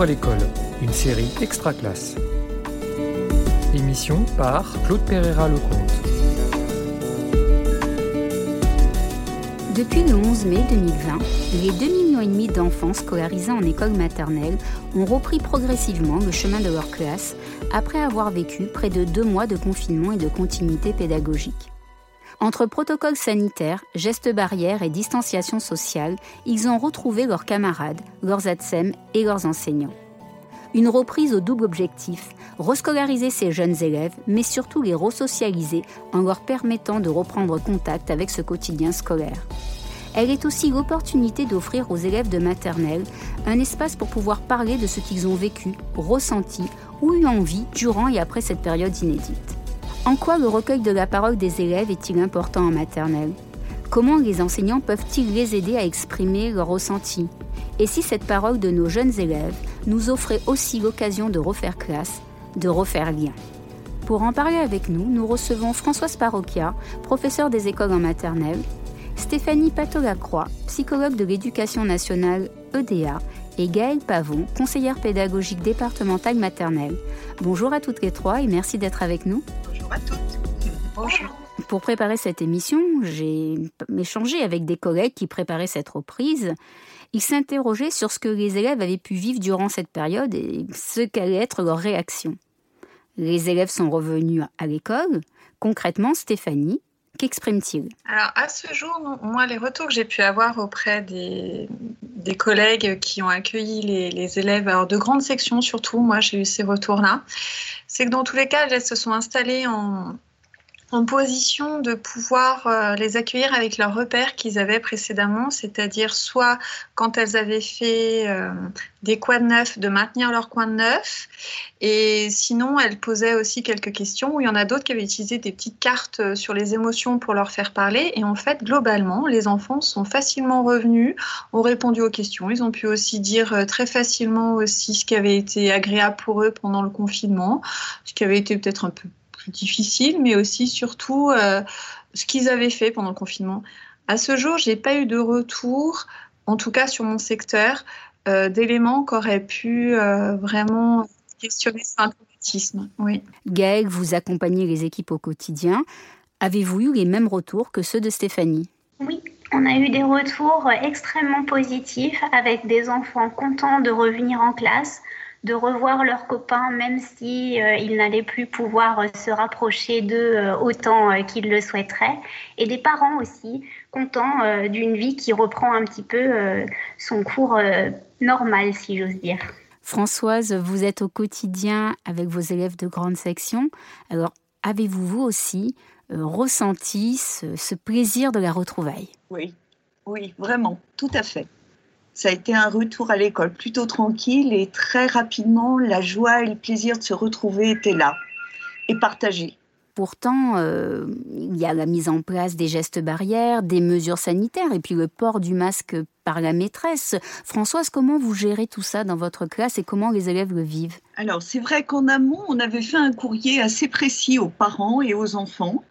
À l'école, une série extra classe. Émission par Claude Pereira Lecomte. Depuis le 11 mai 2020, les 2,5 millions d'enfants scolarisés en école maternelle ont repris progressivement le chemin de leur classe après avoir vécu près de deux mois de confinement et de continuité pédagogique. Entre protocoles sanitaires, gestes barrières et distanciation sociale, ils ont retrouvé leurs camarades, leurs ATSEM et leurs enseignants. Une reprise au double objectif, rescolariser ces jeunes élèves, mais surtout les resocialiser en leur permettant de reprendre contact avec ce quotidien scolaire. Elle est aussi l'opportunité d'offrir aux élèves de maternelle un espace pour pouvoir parler de ce qu'ils ont vécu, ressenti ou eu envie durant et après cette période inédite. En quoi le recueil de la parole des élèves est-il important en maternelle? Comment les enseignants peuvent-ils les aider à exprimer leurs ressentis? Et si cette parole de nos jeunes élèves nous offrait aussi l'occasion de refaire classe, de refaire lien? Pour en parler avec nous, nous recevons Françoise Parocchia, professeure des écoles en maternelle, Stéphanie Pato-Lacroix, psychologue de l'éducation nationale EDA, et Gaëlle Pavon, conseillère pédagogique départementale maternelle. Bonjour à toutes les trois et merci d'être avec nous. Pour préparer cette émission, j'ai échangé avec des collègues qui préparaient cette reprise. Ils s'interrogeaient sur ce que les élèves avaient pu vivre durant cette période et ce qu'allait être leur réaction. Les élèves sont revenus à l'école. Concrètement, Stéphanie, Qu'exprime-t-il? Alors, à ce jour, moi, les retours que j'ai pu avoir auprès des, collègues qui ont accueilli les, les, élèves, alors de grandes sections surtout, moi, j'ai eu ces retours-là, c'est que dans tous les cas, elles se sont installées en, en position de pouvoir euh, les accueillir avec leurs repères qu'ils avaient précédemment, c'est-à-dire soit quand elles avaient fait euh, des coins de neuf, de maintenir leur coin de neuf, et sinon elles posaient aussi quelques questions, où il y en a d'autres qui avaient utilisé des petites cartes euh, sur les émotions pour leur faire parler, et en fait, globalement, les enfants sont facilement revenus, ont répondu aux questions, ils ont pu aussi dire très facilement aussi ce qui avait été agréable pour eux pendant le confinement, ce qui avait été peut-être un peu difficile, mais aussi surtout euh, ce qu'ils avaient fait pendant le confinement. À ce jour, j'ai pas eu de retour, en tout cas sur mon secteur, euh, d'éléments qui auraient pu euh, vraiment questionner ce traumatisme. Oui. Gaëlle, vous accompagnez les équipes au quotidien. Avez-vous eu les mêmes retours que ceux de Stéphanie? Oui, on a eu des retours extrêmement positifs avec des enfants contents de revenir en classe, de revoir leurs copains, même si euh, ils n'allaient plus pouvoir euh, se rapprocher d'eux euh, autant qu'ils le souhaiteraient, et des parents aussi contents d'une vie qui reprend un petit peu son cours normal, si j'ose dire. Françoise, vous êtes au quotidien avec vos élèves de grande section. Alors, avez-vous vous aussi ressenti ce, ce plaisir de la retrouvaille? Oui, oui, vraiment, tout à fait ça a été un retour à l'école plutôt tranquille et très rapidement, la joie et le plaisir de se retrouver étaient là et partagés. Pourtant, euh, il y a la mise en place des gestes barrières, des mesures sanitaires et puis le port du masque par la maîtresse. Françoise, comment vous gérez tout ça dans votre classe et comment les élèves le vivent? Alors, c'est vrai qu'en amont, on avait fait un courrier assez précis aux parents et aux enfants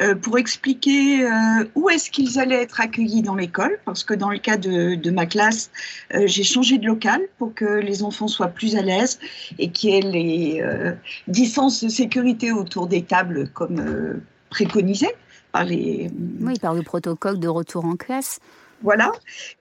euh, pour expliquer euh, où est-ce qu'ils allaient être accueillis dans l'école, parce que dans le cas de, ma classe, euh, j'ai changé de local pour que les enfants soient plus à l'aise et qu'il y ait les distances de sécurité autour des tables comme préconisé par les... Oui, par le protocole de retour en classe. Voilà.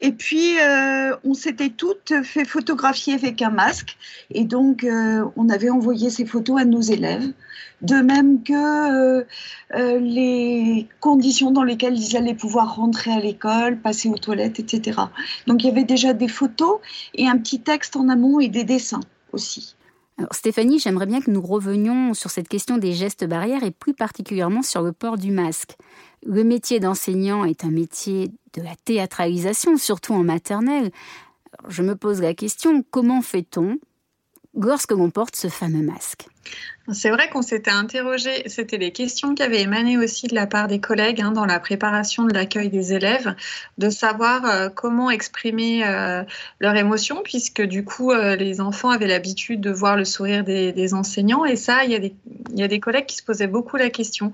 Et puis, euh, on s'était toutes fait photographier avec un masque. Et donc, euh, on avait envoyé ces photos à nos élèves. De même que euh, les conditions dans lesquelles ils allaient pouvoir rentrer à l'école, passer aux toilettes, etc. Donc, il y avait déjà des photos et un petit texte en amont et des dessins aussi. Alors Stéphanie, j'aimerais bien que nous revenions sur cette question des gestes barrières et plus particulièrement sur le port du masque. Le métier d'enseignant est un métier de la théâtralisation, surtout en maternelle. je me pose la question, comment fait-on lorsque l'on porte ce fameux masque c'est vrai qu'on s'était interrogé, c'était les questions qui avaient émané aussi de la part des collègues hein, dans la préparation de l'accueil des élèves, de savoir euh, comment exprimer euh, leurs émotions, puisque du coup, euh, les enfants avaient l'habitude de voir le sourire des, enseignants, et ça, il y, a des, des, collègues qui se posaient beaucoup la question.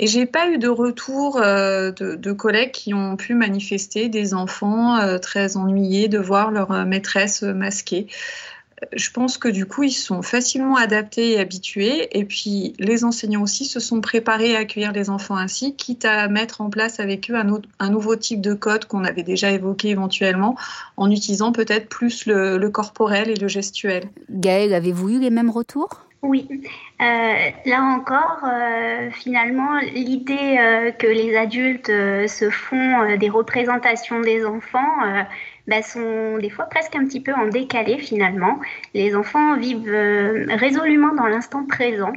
Et j'ai pas eu de retour de, collègues qui ont pu manifester des enfants très ennuyés de voir leur maîtresse masquée. Je pense que du coup, ils sont facilement adaptés et habitués. Et puis, les enseignants aussi se sont préparés à accueillir les enfants ainsi, quitte à mettre en place avec eux un, autre, un nouveau type de code qu'on avait déjà évoqué éventuellement, en utilisant peut-être plus le, le corporel et le gestuel. Gaëlle, avez-vous eu les mêmes retours? Oui, euh, là encore, euh, finalement, l'idée euh, que les adultes euh, se font euh, des représentations des enfants euh, bah, sont des fois presque un petit peu en décalé finalement. Les enfants vivent résolument dans l'instant présent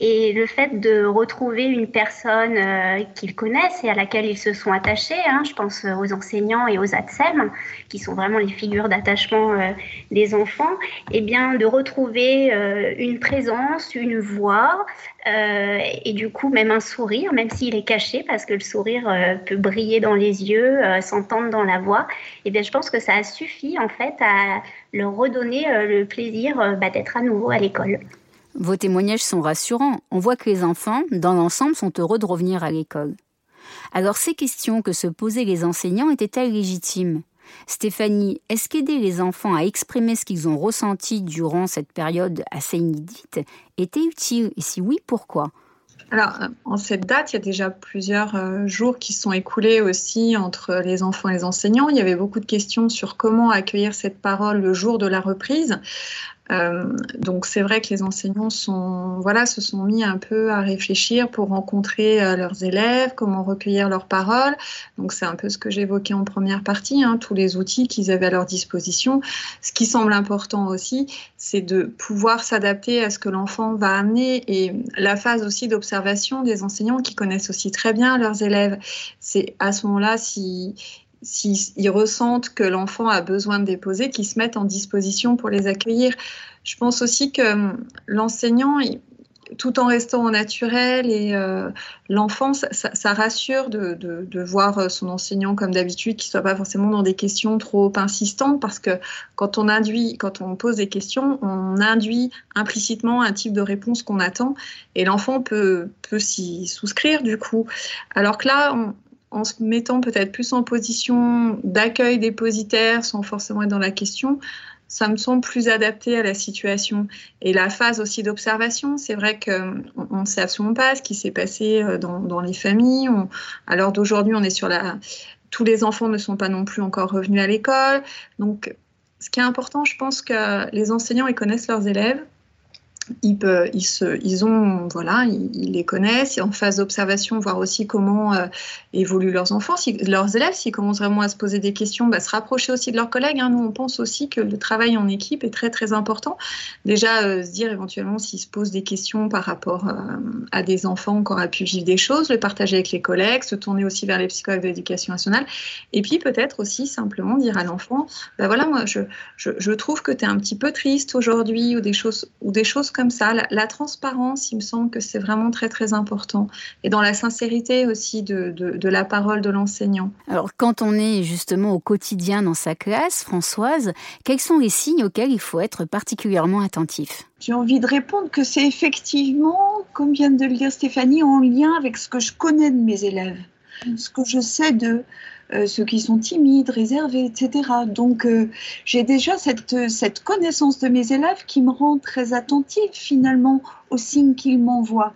et le fait de retrouver une personne euh, qu'ils connaissent et à laquelle ils se sont attachés, hein, je pense aux enseignants et aux ATSEM, qui sont vraiment les figures d'attachement euh, des enfants, et eh bien de retrouver euh, une présence, une voix, euh, et du coup même un sourire, même s'il est caché, parce que le sourire euh, peut briller dans les yeux, euh, s'entendre dans la voix, et eh bien je pense que ça a suffi en fait à leur redonner le plaisir bah, d'être à nouveau à l'école. Vos témoignages sont rassurants. On voit que les enfants, dans l'ensemble, sont heureux de revenir à l'école. Alors ces questions que se posaient les enseignants étaient-elles légitimes? Stéphanie, est-ce qu'aider les enfants à exprimer ce qu'ils ont ressenti durant cette période assez inédite était utile? Et si oui, pourquoi? Alors, en cette date, il y a déjà plusieurs euh, jours qui sont écoulés aussi entre les enfants et les enseignants. Il y avait beaucoup de questions sur comment accueillir cette parole le jour de la reprise. Euh, donc c'est vrai que les enseignants sont, voilà, se sont mis un peu à réfléchir pour rencontrer euh, leurs élèves, comment recueillir leurs paroles. Donc c'est un peu ce que j'évoquais en première partie, hein, tous les outils qu'ils avaient à leur disposition. Ce qui semble important aussi, c'est de pouvoir s'adapter à ce que l'enfant va amener et la phase aussi d'observation des enseignants qui connaissent aussi très bien leurs élèves. C'est à ce moment-là si s'ils ressentent que l'enfant a besoin de déposer, qu'ils se mettent en disposition pour les accueillir. Je pense aussi que hum, l'enseignant, tout en restant au naturel et euh, l'enfant, ça, rassure de, de, voir son enseignant comme d'habitude, qu'il ne soit pas forcément dans des questions trop insistantes, parce que quand on induit, quand on pose des questions, on induit implicitement un type de réponse qu'on attend, et l'enfant peut, peut s'y souscrire du coup. Alors que là, on, en se mettant peut-être plus en position d'accueil dépositaire sans forcément être dans la question, ça me semble plus adapté à la situation. Et la phase aussi d'observation, c'est vrai qu'on ne sait absolument pas ce qui s'est passé euh, dans, les familles. À l'heure d'aujourd'hui, on est sur la... Tous les enfants ne sont pas non plus encore revenus à l'école. Donc, ce qui est important, je pense que les enseignants, ils connaissent leurs élèves ils, se, ils, ont, voilà, ils, les connaissent. En phase d'observation, voir aussi comment euh, évoluent leurs enfants, leurs élèves, s'ils commencent vraiment à se poser des questions, bah, se rapprocher aussi de leurs collègues. Hein. Nous, on pense aussi que le travail en équipe est très, très important. Déjà, euh, se dire éventuellement s'ils se posent des questions par rapport euh, à des enfants qui auraient pu vivre des choses, le partager avec les collègues, se tourner aussi vers les psychologues de l'éducation nationale. Et puis, peut-être aussi simplement dire à l'enfant, bah, voilà, moi, je trouve que tu es un petit peu triste aujourd'hui ou des choses, ou des choses comme ça. La, la, transparence, il me semble que c'est vraiment très très important. Et dans la sincérité aussi de, de, de la parole de l'enseignant. Alors quand on est justement au quotidien dans sa classe, Françoise, quels sont les signes auxquels il faut être particulièrement attentif? J'ai envie de répondre que c'est effectivement, comme vient de le dire Stéphanie, en lien avec ce que je connais de mes élèves, ce que je sais de euh, ceux qui sont timides, réservés, etc. Donc euh, j'ai déjà cette, cette connaissance de mes élèves qui me rend très attentive finalement aux signes qu'ils m'envoient.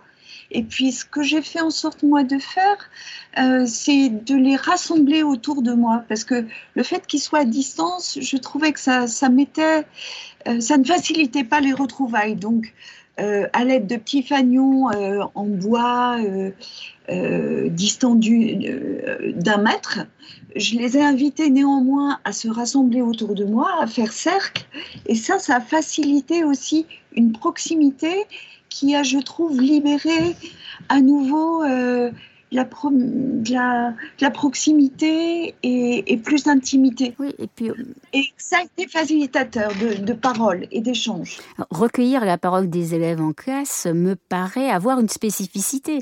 Et puis ce que j'ai fait en sorte moi de faire, euh, c'est de les rassembler autour de moi, parce que le fait qu'ils soient à distance, je trouvais que ça, ça mettait, euh, ça ne facilitait pas les retrouvailles. Donc à l'aide de petits fanions euh, en bois euh, euh, distendus d'un mètre. Je les ai invités néanmoins à se rassembler autour de moi, à faire cercle. Et ça, ça a facilité aussi une proximité qui a, je trouve, libéré à nouveau euh, la, pro de la, de la, proximité et, et plus d'intimité. Oui, et puis et ça a été facilitateur de, de parole et d'échange. Recueillir la parole des élèves en classe me paraît avoir une spécificité.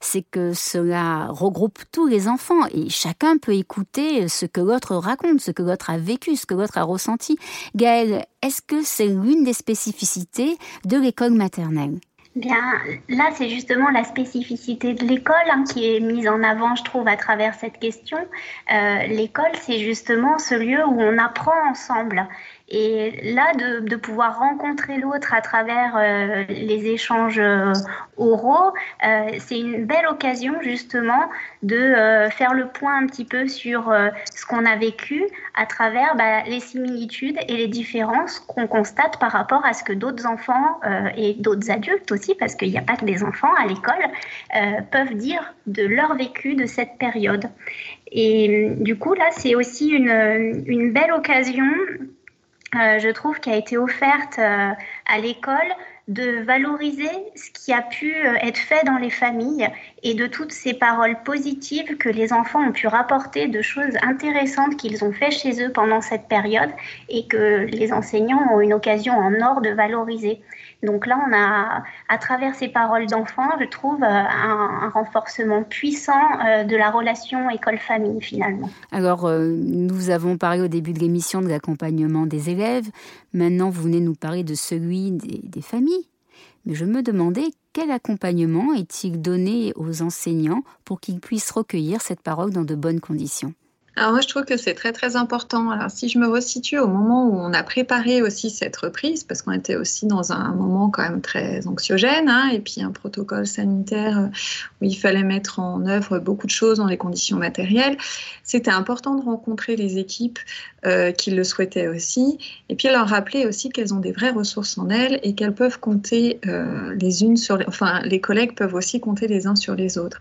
C'est que cela regroupe tous les enfants et chacun peut écouter ce que l'autre raconte, ce que l'autre a vécu, ce que l'autre a ressenti. Gaëlle, est-ce que c'est l'une des spécificités de l'école maternelle? Bien, là, c'est justement la spécificité de l'école hein, qui est mise en avant, je trouve, à travers cette question. Euh, l'école, c'est justement ce lieu où on apprend ensemble. Et là, de, pouvoir rencontrer l'autre à travers euh, les échanges euh, oraux, euh, c'est une belle occasion justement de faire le point un petit peu sur ce qu'on a vécu à travers bah, les similitudes et les différences qu'on constate par rapport à ce que d'autres enfants et d'autres adultes aussi, parce qu'il n'y a pas que des enfants à l'école, peuvent dire de leur vécu de cette période. Et du coup, là, c'est aussi une, une belle occasion euh, je trouve, qui a été offerte euh, à l'école de valoriser ce qui a pu euh, être fait dans les familles et de toutes ces paroles positives que les enfants ont pu rapporter de choses intéressantes qu'ils ont fait chez eux pendant cette période et que les enseignants ont une occasion en or de valoriser. Donc là, on a, à travers ces paroles d'enfants, je trouve euh, un, renforcement puissant euh, de la relation école-famille finalement. Alors, euh, nous avons parlé au début de l'émission de l'accompagnement des élèves. Maintenant, vous venez nous parler de celui des, familles. Mais je me demandais quel accompagnement est-il donné aux enseignants pour qu'ils puissent recueillir cette parole dans de bonnes conditions? Alors moi, je trouve que c'est très très important. Alors si je me resitue au moment où on a préparé aussi cette reprise, parce qu'on était aussi dans un moment quand même très anxiogène, hein, et puis un protocole sanitaire euh, où il fallait mettre en œuvre beaucoup de choses dans les conditions matérielles, c'était important de rencontrer les équipes euh, qui le souhaitaient aussi, et puis leur rappeler aussi qu'elles ont des vraies ressources en elles et qu'elles peuvent compter euh, les unes sur les... Enfin, les collègues peuvent aussi compter les uns sur les autres.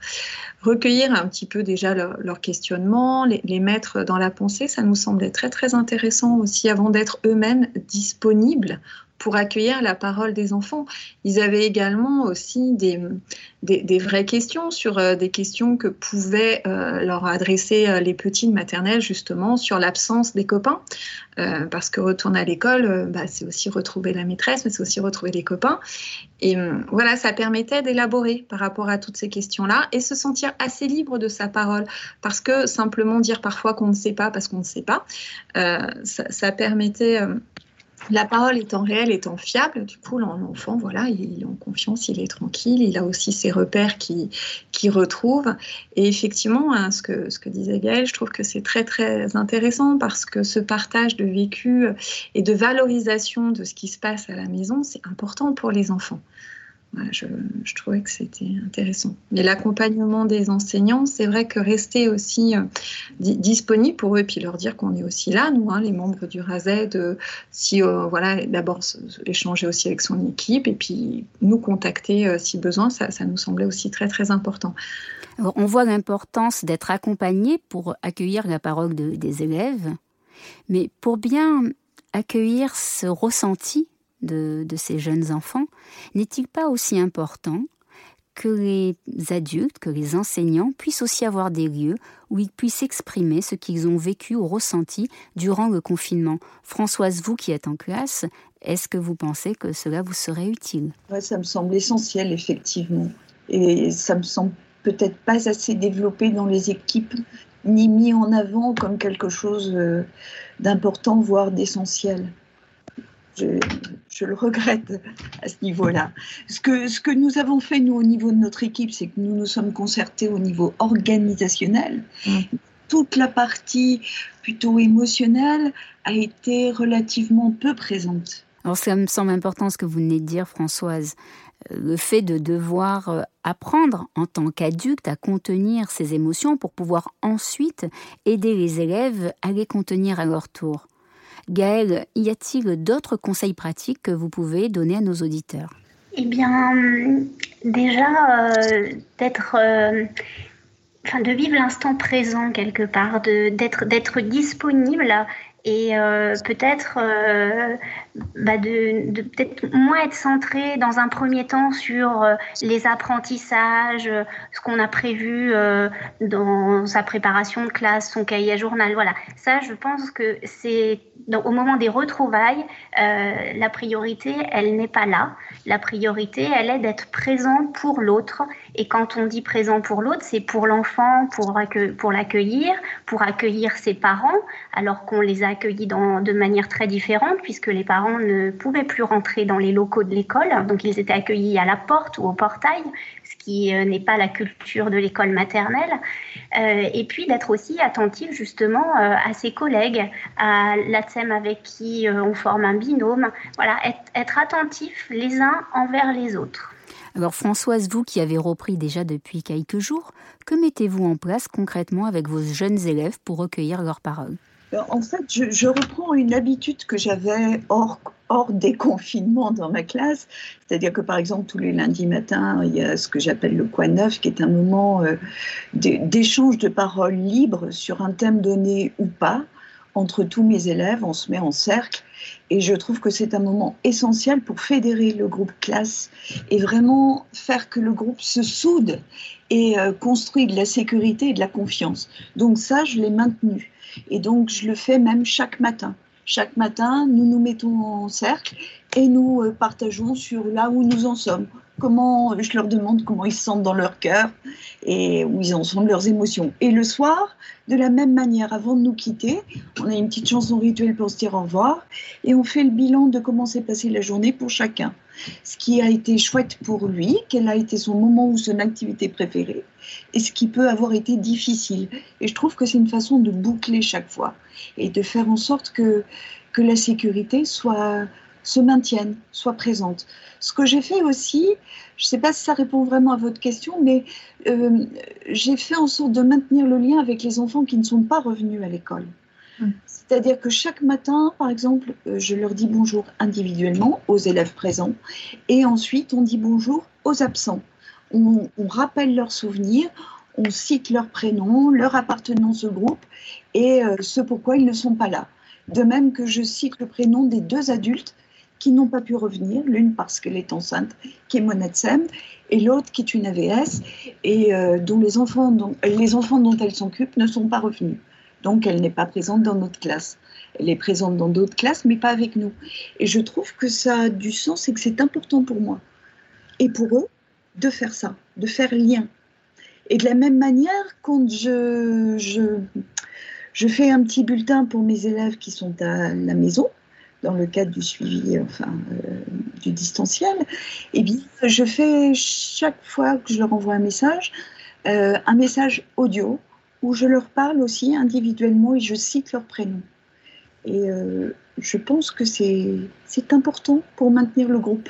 Recueillir un petit peu déjà leurs leur questionnements, les, les mettre dans la pensée, ça nous semblait très très intéressant aussi avant d'être eux-mêmes disponibles pour accueillir la parole des enfants. Ils avaient également aussi des, des, vraies questions sur euh, des questions que pouvaient euh, leur adresser euh, les petits de maternelle, justement, sur l'absence des copains. parce que retourner à l'école, bah, c'est aussi retrouver la maîtresse, mais c'est aussi retrouver les copains. Et voilà, ça permettait d'élaborer par rapport à toutes ces questions-là et se sentir assez libre de sa parole. Parce que simplement dire parfois qu'on ne sait pas parce qu'on ne sait pas, ça, permettait la parole étant réelle, étant fiable, du coup, l'enfant, voilà, il est en confiance, il est tranquille, il a aussi ses repères qui, qui retrouve. Et effectivement, hein, ce, que, ce que disait Gaëlle, je trouve que c'est très, très intéressant parce que ce partage de vécu et de valorisation de ce qui se passe à la maison, c'est important pour les enfants je, trouvais que c'était intéressant. Mais l'accompagnement des enseignants, c'est vrai que rester aussi euh, disponible pour eux et puis leur dire qu'on est aussi là, nous, hein, les membres du RAZED, euh, si euh, voilà, d'abord échanger aussi avec son équipe et puis nous contacter si besoin, ça, ça, nous semblait aussi très très important. on voit l'importance d'être accompagné pour accueillir la parole des élèves, mais pour bien accueillir ce ressenti de, ces jeunes enfants, n'est-il pas aussi important que les adultes, que les enseignants puissent aussi avoir des lieux où ils puissent exprimer ce qu'ils ont vécu ou ressenti durant le confinement? Françoise, vous qui êtes en classe, est-ce que vous pensez que cela vous serait utile? Ça me semble essentiel, effectivement. Et ça me semble peut-être pas assez développé dans les équipes, ni mis en avant comme quelque chose euh, d'important, voire d'essentiel je, le regrette à ce niveau-là. Ce que, ce que nous avons fait, nous, au niveau de notre équipe, c'est que nous nous sommes concertés au niveau organisationnel. Mm. Toute la partie plutôt émotionnelle a été relativement peu présente. Alors ça me semble important ce que vous venez de dire, Françoise. Euh, le fait de devoir euh, apprendre en tant qu'adulte à contenir ses émotions pour pouvoir ensuite aider les élèves à les contenir à leur tour. Gaëlle, y a-t-il d'autres conseils pratiques que vous pouvez donner à nos auditeurs? Eh bien, déjà, euh, d'être. Euh, de vivre l'instant présent quelque part, d'être, d'être disponible et euh, peut-être bah de, peut-être moins être centré dans un premier temps sur les apprentissages, ce qu'on a prévu dans sa préparation de classe, son cahier journal. Voilà, ça, je pense que c'est au moment des retrouvailles, euh, la priorité, elle n'est pas là. La priorité, elle est d'être présent pour l'autre Et quand on dit présent pour l'autre, c'est pour l'enfant, pour, pour l'accueillir, pour accueillir ses parents, alors qu'on les a accueillis dans, de manière très différente, puisque les parents ne pouvaient plus rentrer dans les locaux de l'école. Donc ils étaient accueillis à la porte ou au portail, ce qui euh, n'est pas la culture de l'école maternelle. Euh, et puis d'être aussi attentif justement euh, à ses collègues, à l'ATSEM avec qui on forme un binôme. Voilà, être, être attentif les uns envers les autres. Alors Françoise, vous qui avez repris déjà depuis quelques jours, que mettez-vous en place concrètement avec vos jeunes élèves pour recueillir leurs paroles? En fait, je, reprends une habitude que j'avais hors, hors des confinements dans ma classe. C'est-à-dire que par exemple, tous les lundis matins, il y a ce que j'appelle le coin neuf, qui est un moment euh, d'échange de paroles libres sur un thème donné ou pas entre tous mes élèves, on se met en cercle et je trouve que c'est un moment essentiel pour fédérer le groupe classe et vraiment faire que le groupe se soude et euh, construit de la sécurité et de la confiance. Donc ça, je l'ai maintenu et donc je le fais même chaque matin. Chaque matin, nous nous mettons en cercle et nous euh, partageons sur là où nous en sommes. Comment, je leur demande comment ils se sentent dans leur cœur et où ils en sont de leurs émotions. Et le soir, de la même manière, avant de nous quitter, on a une petite chanson rituelle pour se dire au revoir et on fait le bilan de comment s'est passée la journée pour chacun. Ce qui a été chouette pour lui, quel a été son moment ou son activité préférée et ce qui peut avoir été difficile. Et je trouve que c'est une façon de boucler chaque fois et de faire en sorte que, que la sécurité soit se maintienne, soit présente. Ce que j'ai fait aussi, je ne sais pas si ça répond vraiment à votre question, mais euh, j'ai fait en sorte de maintenir le lien avec les enfants qui ne sont pas revenus à l'école. Hum. C'est-à-dire que chaque matin, par exemple, euh, je leur dis bonjour individuellement aux élèves présents et ensuite on dit bonjour aux absents. On, rappelle leurs souvenirs, on cite leurs prénoms, leur appartenance au groupe et euh, ce pourquoi ils ne sont pas là. De même que je cite le prénom des deux adultes qui n'ont pas pu revenir, l'une parce qu'elle est enceinte, qui est Monetsem, et l'autre qui est une AVS, et euh, enfants dont les enfants dont elle s'occupe ne sont pas revenus. Donc elle n'est pas présente dans notre classe. Elle est présente dans d'autres classes, mais pas avec nous. Et je trouve que ça a du sens et que c'est important pour moi. Et pour eux, de faire ça, de faire lien. Et de la même manière, quand je, je, je fais un petit bulletin pour mes élèves qui sont à la maison, dans le cadre du suivi enfin, euh, du distanciel, eh bien, je fais chaque fois que je leur envoie un message, euh, un message audio où je leur parle aussi individuellement et je cite leur prénom. Et euh, je pense que c'est important pour maintenir le groupe.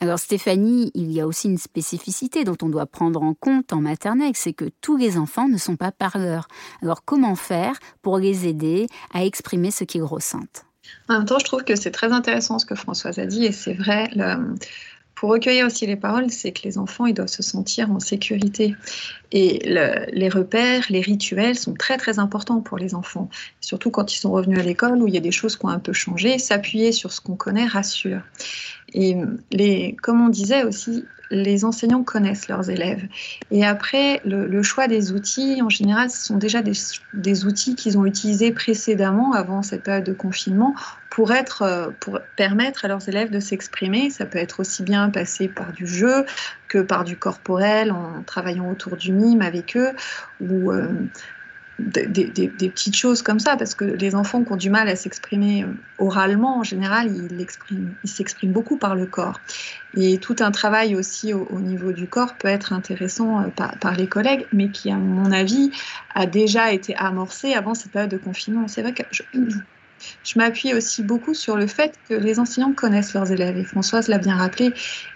Alors Stéphanie, il y a aussi une spécificité dont on doit prendre en compte en maternelle, c'est que tous les enfants ne sont pas parleurs. Alors comment faire pour les aider à exprimer ce qu'ils ressentent? En même temps, je trouve que c'est très intéressant ce que Françoise a dit et c'est vrai. Pour recueillir aussi les paroles, c'est que les enfants, ils doivent se sentir en sécurité. Et les repères, les rituels sont très très importants pour les enfants, surtout quand ils sont revenus à l'école où il y a des choses qui ont un peu changé. S'appuyer sur ce qu'on connaît rassure. Et les, comme on disait aussi, les enseignants connaissent leurs élèves. Et après, le, choix des outils, en général, ce sont déjà des, outils qu'ils ont utilisés précédemment, avant cette période de confinement, pour, être, pour permettre à leurs élèves de s'exprimer. Ça peut être aussi bien passé par du jeu que par du corporel, en travaillant autour du mime avec eux, ou euh, des, petites choses comme ça, parce que les enfants qui ont du mal à s'exprimer euh, oralement, en général, ils s'expriment beaucoup par le corps. Et tout un travail aussi au, niveau du corps peut être intéressant euh, par, les collègues, mais qui, à mon avis, a déjà été amorcé avant cette période de confinement. C'est vrai que je m'appuie aussi beaucoup sur le fait que les enseignants connaissent leurs élèves, et Françoise l'a bien rappelé,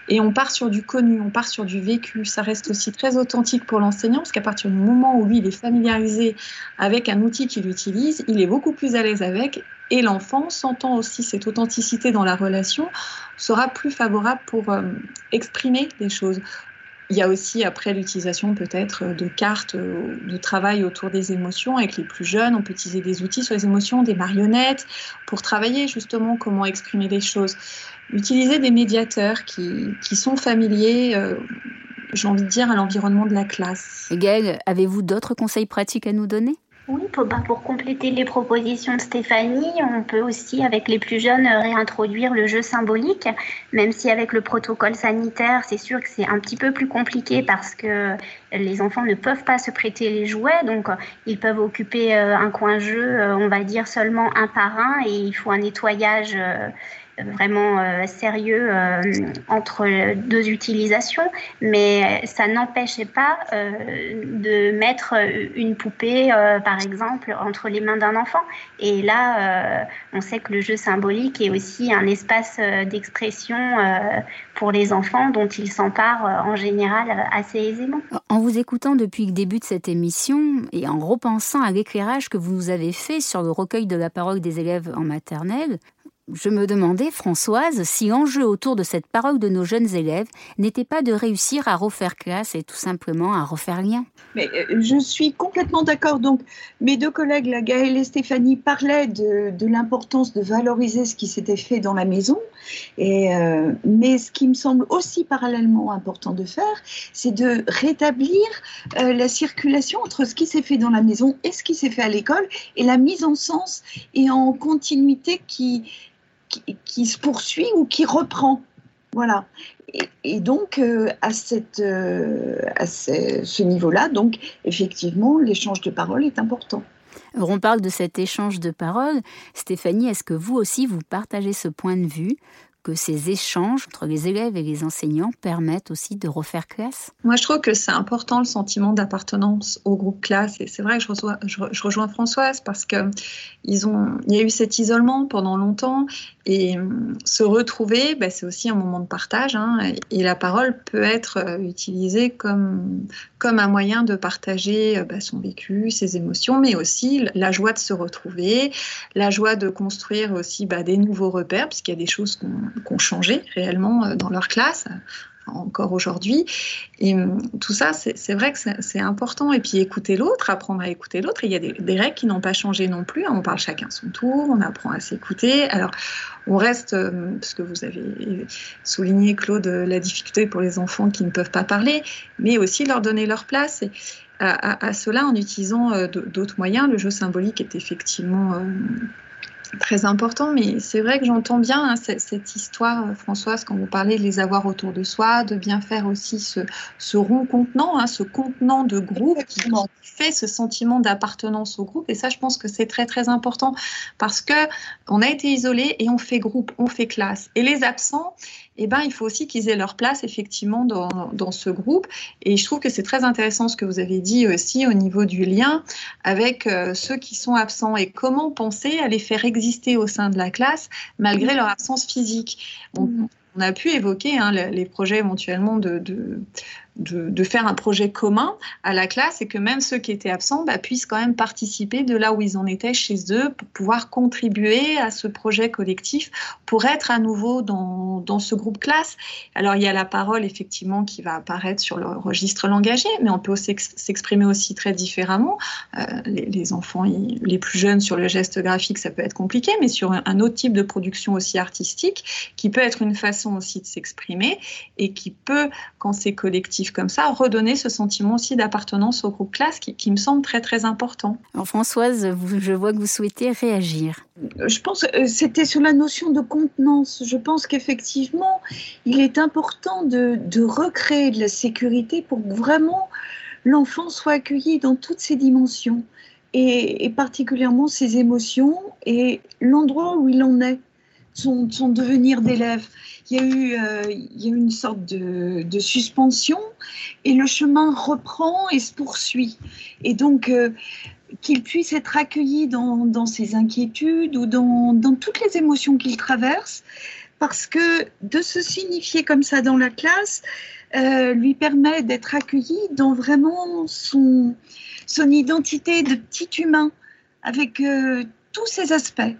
et on part sur du connu, on part sur du vécu. Ça reste aussi très authentique pour l'enseignant, parce qu'à partir du moment où lui, il est familiarisé avec un outil qu'il utilise, il est beaucoup plus à l'aise avec, et l'enfant, sentant aussi cette authenticité dans la relation, sera plus favorable pour euh, exprimer les choses. Il y a aussi après l'utilisation peut-être de cartes euh, de travail autour des émotions avec les plus jeunes. On peut utiliser des outils sur les émotions, des marionnettes pour travailler justement comment exprimer les choses. Utiliser des médiateurs qui, qui sont familiers, euh, j'ai envie de dire, à l'environnement de la classe. Gaëlle, avez-vous d'autres conseils pratiques à nous donner? Oui, pour, bah, pour, compléter les propositions de Stéphanie, on peut aussi, avec les plus jeunes, réintroduire le jeu symbolique, même si avec le protocole sanitaire, c'est sûr que c'est un petit peu plus compliqué parce que les enfants ne peuvent pas se prêter les jouets, donc ils peuvent occuper un coin jeu, on va dire seulement un par un, et il faut un nettoyage vraiment euh, sérieux euh, entre deux utilisations, mais ça n'empêchait pas euh, de mettre une poupée, par exemple, entre les mains d'un enfant. Et là, on sait que le jeu symbolique est aussi un espace d'expression pour les enfants dont ils s'emparent en général assez aisément. En vous écoutant depuis le début de cette émission et en repensant à l'éclairage que vous nous avez fait sur le recueil de la parole des élèves en maternelle, je me demandais, Françoise, si l'enjeu autour de cette parole de nos jeunes élèves n'était pas de réussir à refaire classe et tout simplement à refaire lien. Mais euh, je suis complètement d'accord. Donc, mes deux collègues, la Gaëlle et Stéphanie, parlaient de, l'importance de valoriser ce qui s'était fait dans la maison. Et, euh, mais ce qui me semble aussi parallèlement important de faire, c'est de rétablir euh, la circulation entre ce qui s'est fait dans la maison et ce qui s'est fait à l'école et la mise en sens et en continuité qui, qui, se poursuit ou qui reprend. Voilà. Et, donc, euh, à, cette, euh, à ce, niveau-là, donc, effectivement, l'échange de paroles est important. on parle de cet échange de paroles. Stéphanie, est-ce que vous aussi, vous partagez ce point de vue que ces échanges entre les élèves et les enseignants permettent aussi de refaire classe Moi, je trouve que c'est important le sentiment d'appartenance au groupe classe. Et c'est vrai que je, rejoins Françoise parce que y a eu cet isolement pendant longtemps et hum, se retrouver, bah, c'est aussi un moment de partage. Hein, et la parole peut être euh, utilisée comme, comme un moyen de partager euh, bah, son vécu, ses émotions, mais aussi la joie de se retrouver, la joie de construire aussi bah, des nouveaux repères, puisqu'il y a des choses qui ont changé réellement euh, dans leur classe encore aujourd'hui. Hum, tout ça, c'est vrai que c'est important. Et puis écouter l'autre, apprendre à écouter l'autre. Il y a des, règles qui n'ont pas changé non plus. On parle chacun son tour, on apprend à s'écouter. Alors, on reste, hum, parce que vous avez souligné, Claude, la difficulté pour les enfants qui ne peuvent pas parler, mais aussi leur donner leur place. Et à, cela, en utilisant euh, d'autres moyens, le jeu symbolique est effectivement très important, mais c'est vrai que j'entends bien hein, cette, histoire, euh, Françoise, quand vous parlez de les avoir autour de soi, de bien faire aussi ce, rond contenant, hein, ce contenant de groupe qui fait ce sentiment d'appartenance au groupe. Et ça, je pense que c'est très très important parce que on a été isolé et on fait groupe, on fait classe. Et les absents, eh ben, il faut aussi qu'ils aient leur place effectivement dans, dans, ce groupe. Et je trouve que c'est très intéressant ce que vous avez dit aussi au niveau du lien avec euh, ceux qui sont absents et comment penser à les faire exister au sein de la classe malgré leur absence physique. On, mm. on a pu évoquer hein, les, projets éventuellement de, de de, faire un projet commun à la classe et que même ceux qui étaient absents bah, puissent quand même participer de là où ils en étaient chez eux pour pouvoir contribuer à ce projet collectif pour être à nouveau dans, dans ce groupe classe. Alors il y a la parole effectivement qui va apparaître sur le registre langagier, mais on peut s'exprimer aussi très différemment. Euh, les, enfants les plus jeunes sur le geste graphique, ça peut être compliqué, mais sur un autre type de production aussi artistique qui peut être une façon aussi de s'exprimer et qui peut, quand c'est collectif, comme ça, redonner ce sentiment aussi d'appartenance au groupe classe qui, me semble très très important. Alors Françoise, je vois que vous souhaitez réagir. Je pense que euh, c'était sur la notion de contenance. Je pense qu'effectivement, il est important de, recréer de la sécurité pour que vraiment l'enfant soit accueilli dans toutes ses dimensions et, particulièrement ses émotions et l'endroit où il en est, son, son devenir d'élève il y a eu, euh, il y a une sorte de, suspension et le chemin reprend et se poursuit. Et donc, euh, qu'il puisse être accueilli dans, ses inquiétudes ou dans, toutes les émotions qu'il traverse, parce que de se signifier comme ça dans la classe euh, lui permet d'être accueilli dans vraiment son, son identité de petit humain, avec tous ses aspects.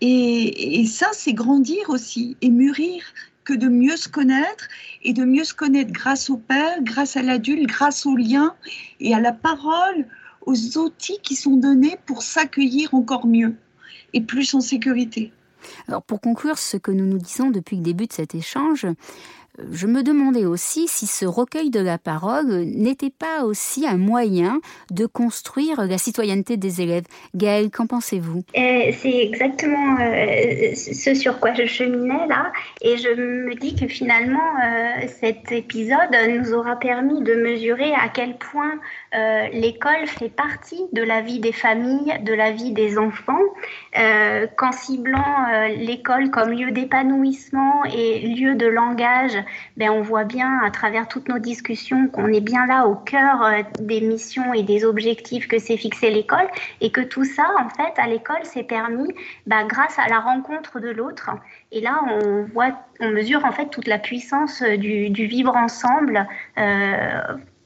Et, ça, c'est grandir aussi et mûrir que de mieux se connaître et de mieux se connaître grâce au père, grâce à l'adulte, grâce au lien et à la parole, aux outils qui sont donnés pour s'accueillir encore mieux et plus en sécurité. Alors pour conclure ce que nous nous disons depuis le début de cet échange, je me demandais aussi si ce recueil de la parole n'était pas aussi un moyen de construire la citoyenneté des élèves. Gaëlle, qu'en pensez-vous? Euh, C'est exactement euh, ce sur quoi je cheminais là, et je me dis que finalement euh, cet épisode nous aura permis de mesurer à quel point l'école fait partie de la vie des familles, de la vie des enfants, qu'en ciblant l'école comme lieu d'épanouissement et lieu de langage ben, on voit bien à travers toutes nos discussions qu'on est bien là au cœur euh, des missions et des objectifs que s'est fixé l'école et que tout ça, en fait, à l'école, s'est permis ben, grâce à la rencontre de l'autre. Et là, on voit, on mesure en fait toute la puissance du, vivre ensemble.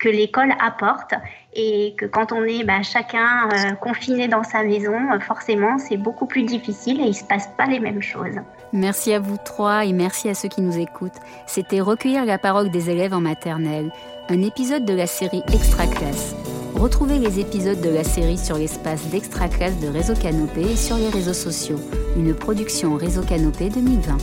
Que l'école apporte et que quand on est bah, chacun euh, confiné dans sa maison, euh, forcément c'est beaucoup plus difficile et il ne se passe pas les mêmes choses. Merci à vous trois et merci à ceux qui nous écoutent. C'était Recueillir la parole des élèves en maternelle, un épisode de la série Extra Classe. Retrouvez les épisodes de la série sur l'espace d'Extra Classe de Réseau Canopé et sur les réseaux sociaux. Une production Réseau Canopé 2020.